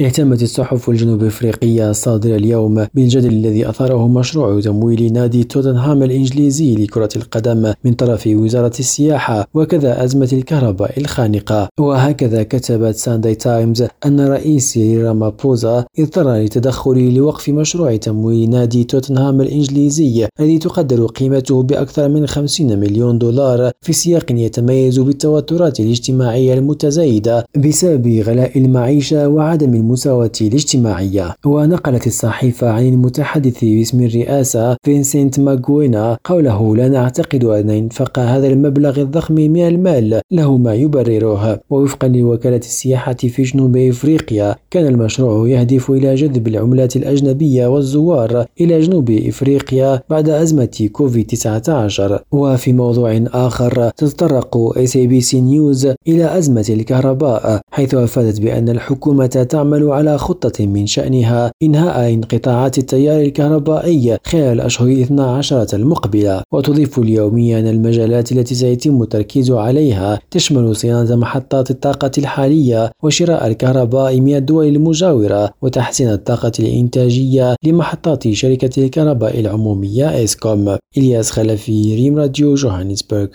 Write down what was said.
اهتمت الصحف الجنوب أفريقية الصادرة اليوم بالجدل الذي أثاره مشروع تمويل نادي توتنهام الإنجليزي لكرة القدم من طرف وزارة السياحة وكذا أزمة الكهرباء الخانقة. وهكذا كتبت Sunday Times أن رئيس رامابوزا إضطر للتدخل لوقف مشروع تمويل نادي توتنهام الإنجليزي الذي تقدر قيمته بأكثر من 50 مليون دولار في سياق يتميز بالتوترات الاجتماعية المتزايدة بسبب غلاء المعيشة وعدم المساواة الاجتماعية. ونقلت الصحيفة عن المتحدث باسم الرئاسة فينسنت ماغوينا قوله لا نعتقد أن إنفاق هذا المبلغ الضخم من المال له ما يبرره ووفقا لوكالة السياحة في جنوب إفريقيا كان المشروع يهدف إلى جذب العملات الأجنبية والزوار إلى جنوب إفريقيا بعد أزمة كوفيد 19 وفي موضوع آخر تتطرق سي نيوز إلى أزمة الكهرباء حيث أفادت بأن الحكومة تعمل تعمل على خطة من شأنها إنهاء انقطاعات التيار الكهربائي خلال الأشهر 12 المقبلة. وتضيف اليومية أن المجالات التي سيتم التركيز عليها تشمل صيانة محطات الطاقة الحالية وشراء الكهرباء من الدول المجاورة وتحسين الطاقة الإنتاجية لمحطات شركة الكهرباء العمومية إسكوم. إلياس خلفي ريم راديو جوهانسبرغ.